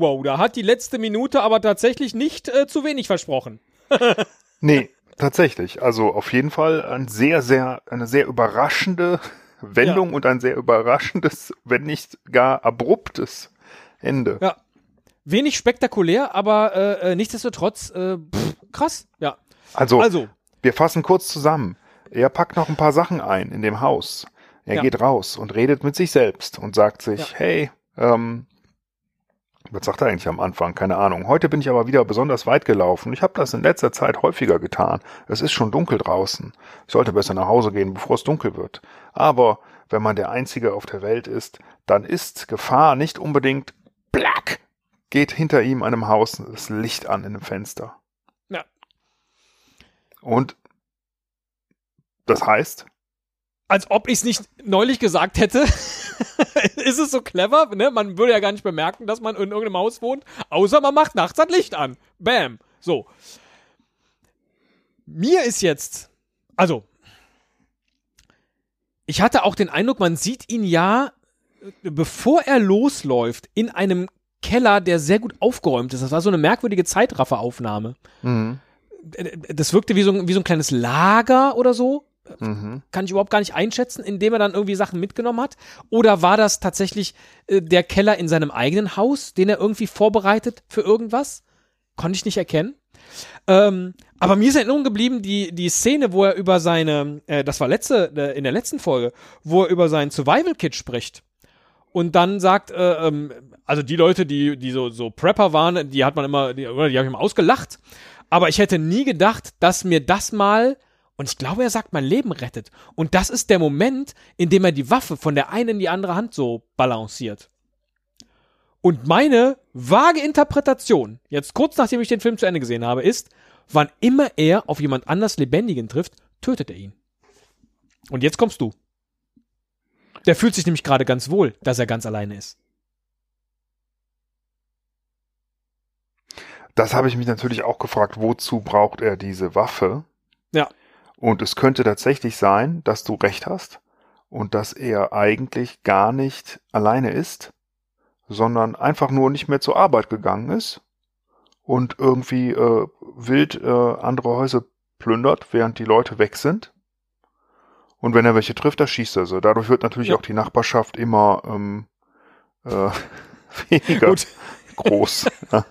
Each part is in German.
wow, da hat die letzte Minute aber tatsächlich nicht äh, zu wenig versprochen. nee, tatsächlich. Also auf jeden Fall ein sehr, sehr, eine sehr überraschende Wendung ja. und ein sehr überraschendes, wenn nicht gar abruptes Ende. Ja. Wenig spektakulär, aber äh, äh nichtsdestotrotz äh, pff, krass. Ja. Also, also, wir fassen kurz zusammen. Er packt noch ein paar Sachen ein in dem Haus. Er ja. geht raus und redet mit sich selbst und sagt sich, ja. hey, ähm, was sagt er eigentlich am Anfang? Keine Ahnung. Heute bin ich aber wieder besonders weit gelaufen. Ich habe das in letzter Zeit häufiger getan. Es ist schon dunkel draußen. Ich sollte besser nach Hause gehen, bevor es dunkel wird. Aber wenn man der Einzige auf der Welt ist, dann ist Gefahr nicht unbedingt black. Geht hinter ihm einem Haus das Licht an in dem Fenster. Ja. Und das heißt? Als ob ich es nicht neulich gesagt hätte. ist es so clever, ne? Man würde ja gar nicht bemerken, dass man in irgendeinem Haus wohnt, außer man macht nachts das Licht an. Bam. So. Mir ist jetzt, also, ich hatte auch den Eindruck, man sieht ihn ja, bevor er losläuft, in einem Keller, der sehr gut aufgeräumt ist. Das war so eine merkwürdige Zeitrafferaufnahme. Mhm. Das wirkte wie so, wie so ein kleines Lager oder so. Mhm. Kann ich überhaupt gar nicht einschätzen, indem er dann irgendwie Sachen mitgenommen hat. Oder war das tatsächlich äh, der Keller in seinem eigenen Haus, den er irgendwie vorbereitet für irgendwas? Konnte ich nicht erkennen. Ähm, aber mir ist in Erinnerung geblieben, die, die Szene, wo er über seine, äh, das war letzte, äh, in der letzten Folge, wo er über sein Survival-Kit spricht. Und dann sagt, äh, ähm, also die Leute, die, die so, so Prepper waren, die hat man immer, die, die habe ich immer ausgelacht. Aber ich hätte nie gedacht, dass mir das mal und ich glaube, er sagt, mein Leben rettet. Und das ist der Moment, in dem er die Waffe von der einen in die andere Hand so balanciert. Und meine vage Interpretation, jetzt kurz nachdem ich den Film zu Ende gesehen habe, ist, wann immer er auf jemand anders Lebendigen trifft, tötet er ihn. Und jetzt kommst du. Der fühlt sich nämlich gerade ganz wohl, dass er ganz alleine ist. Das habe ich mich natürlich auch gefragt, wozu braucht er diese Waffe? Ja. Und es könnte tatsächlich sein, dass du recht hast und dass er eigentlich gar nicht alleine ist, sondern einfach nur nicht mehr zur Arbeit gegangen ist und irgendwie äh, wild äh, andere Häuser plündert, während die Leute weg sind. Und wenn er welche trifft, da schießt er sie. Dadurch wird natürlich ja. auch die Nachbarschaft immer ähm, äh, weniger Gut. groß. Ja.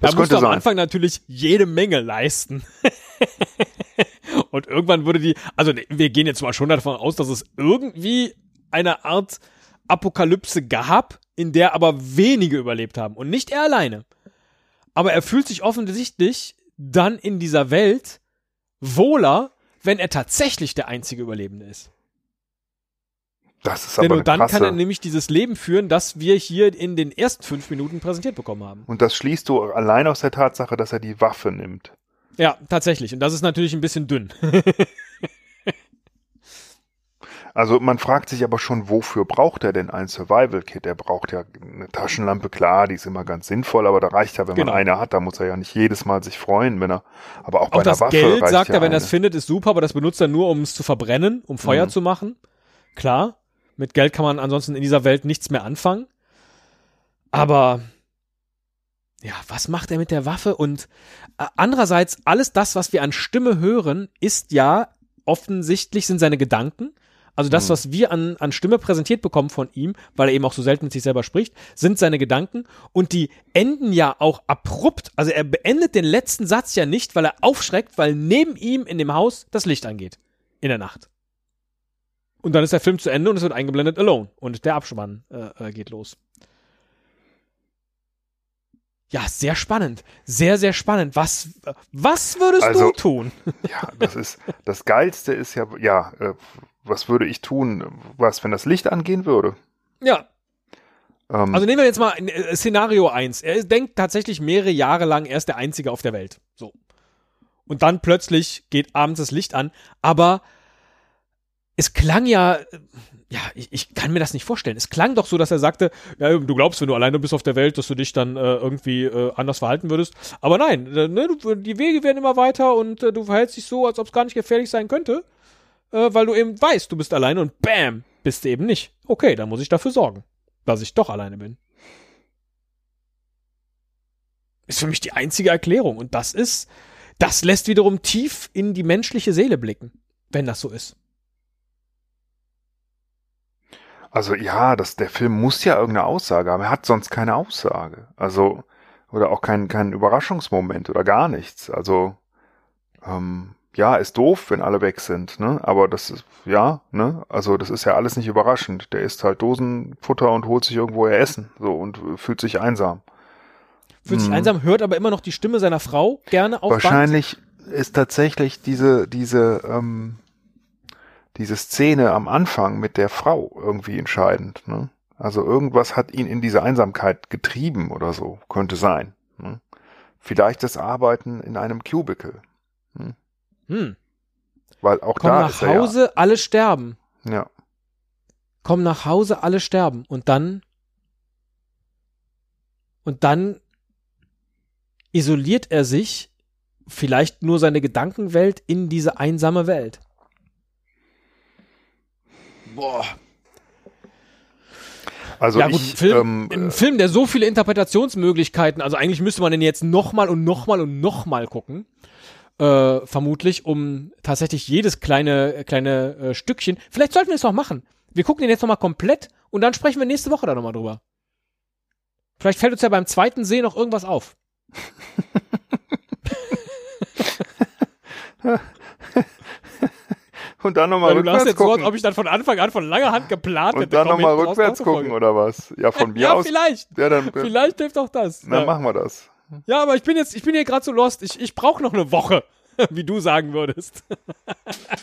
Das da musst du am sein. Anfang natürlich jede Menge leisten. Und irgendwann würde die, also wir gehen jetzt mal schon davon aus, dass es irgendwie eine Art Apokalypse gab, in der aber wenige überlebt haben und nicht er alleine. Aber er fühlt sich offensichtlich dann in dieser Welt wohler, wenn er tatsächlich der einzige Überlebende ist. Das ist aber Denn nur dann krasse. kann er nämlich dieses Leben führen, das wir hier in den ersten fünf Minuten präsentiert bekommen haben. Und das schließt du allein aus der Tatsache, dass er die Waffe nimmt. Ja, tatsächlich. Und das ist natürlich ein bisschen dünn. also man fragt sich aber schon, wofür braucht er denn ein Survival-Kit? Er braucht ja eine Taschenlampe, klar, die ist immer ganz sinnvoll, aber da reicht ja, wenn genau. man eine hat, da muss er ja nicht jedes Mal sich freuen, wenn er, aber auch, auch bei das einer Waffe Geld, sagt ja er, wenn er es findet, ist super, aber das benutzt er nur, um es zu verbrennen, um Feuer mhm. zu machen. Klar, mit Geld kann man ansonsten in dieser Welt nichts mehr anfangen. Aber ja, was macht er mit der Waffe? Und äh, andererseits, alles das, was wir an Stimme hören, ist ja offensichtlich sind seine Gedanken. Also das, mhm. was wir an, an Stimme präsentiert bekommen von ihm, weil er eben auch so selten mit sich selber spricht, sind seine Gedanken. Und die enden ja auch abrupt. Also er beendet den letzten Satz ja nicht, weil er aufschreckt, weil neben ihm in dem Haus das Licht angeht. In der Nacht. Und dann ist der Film zu Ende und es wird eingeblendet Alone. Und der Abspann äh, äh geht los. Ja, sehr spannend. Sehr, sehr spannend. Was, was würdest also, du tun? Ja, das ist, das Geilste ist ja, ja, äh, was würde ich tun? Was, wenn das Licht angehen würde? Ja. Ähm, also nehmen wir jetzt mal äh, Szenario 1. Er denkt tatsächlich mehrere Jahre lang, er ist der Einzige auf der Welt. So. Und dann plötzlich geht abends das Licht an, aber es klang ja, ja, ich, ich kann mir das nicht vorstellen. Es klang doch so, dass er sagte, ja, du glaubst, wenn du alleine bist auf der Welt, dass du dich dann äh, irgendwie äh, anders verhalten würdest. Aber nein, äh, ne, du, die Wege werden immer weiter und äh, du verhältst dich so, als ob es gar nicht gefährlich sein könnte, äh, weil du eben weißt, du bist alleine und bam, bist du eben nicht. Okay, dann muss ich dafür sorgen, dass ich doch alleine bin. Ist für mich die einzige Erklärung. Und das ist, das lässt wiederum tief in die menschliche Seele blicken, wenn das so ist. Also ja, das, der Film muss ja irgendeine Aussage haben. Er hat sonst keine Aussage. Also, oder auch keinen keinen Überraschungsmoment oder gar nichts. Also, ähm, ja, ist doof, wenn alle weg sind, ne? Aber das ist, ja, ne? Also das ist ja alles nicht überraschend. Der isst halt Dosenfutter und holt sich irgendwo ihr Essen, so und fühlt sich einsam. Fühlt sich hm. einsam, hört aber immer noch die Stimme seiner Frau gerne auf Wahrscheinlich Band. ist tatsächlich diese, diese, ähm, diese Szene am Anfang mit der Frau irgendwie entscheidend, ne? Also irgendwas hat ihn in diese Einsamkeit getrieben oder so, könnte sein. Ne? Vielleicht das Arbeiten in einem Cubicle. Hm? Hm. Weil auch Komm da nach ist Hause, ja. alle sterben. Ja. Komm nach Hause, alle sterben. Und dann. Und dann isoliert er sich, vielleicht nur seine Gedankenwelt, in diese einsame Welt. Boah. Also ja, gut, ich, ein, Film, ähm, ein Film, der so viele Interpretationsmöglichkeiten, also eigentlich müsste man den jetzt nochmal und nochmal und nochmal gucken äh, vermutlich, um tatsächlich jedes kleine, kleine äh, Stückchen. Vielleicht sollten wir es noch machen. Wir gucken den jetzt nochmal komplett und dann sprechen wir nächste Woche da nochmal drüber. Vielleicht fällt uns ja beim zweiten Sehen noch irgendwas auf. und dann nochmal rückwärts jetzt gucken. So, ob ich dann von Anfang an von langer Hand geplant hätte. Und dann nochmal rückwärts gucken oder was? Ja, von mir ja, aus. Vielleicht. Ja, dann, vielleicht hilft auch das. Dann ja. machen wir das. Ja, aber ich bin jetzt, ich bin hier gerade so lost. Ich, ich brauche noch eine Woche, wie du sagen würdest.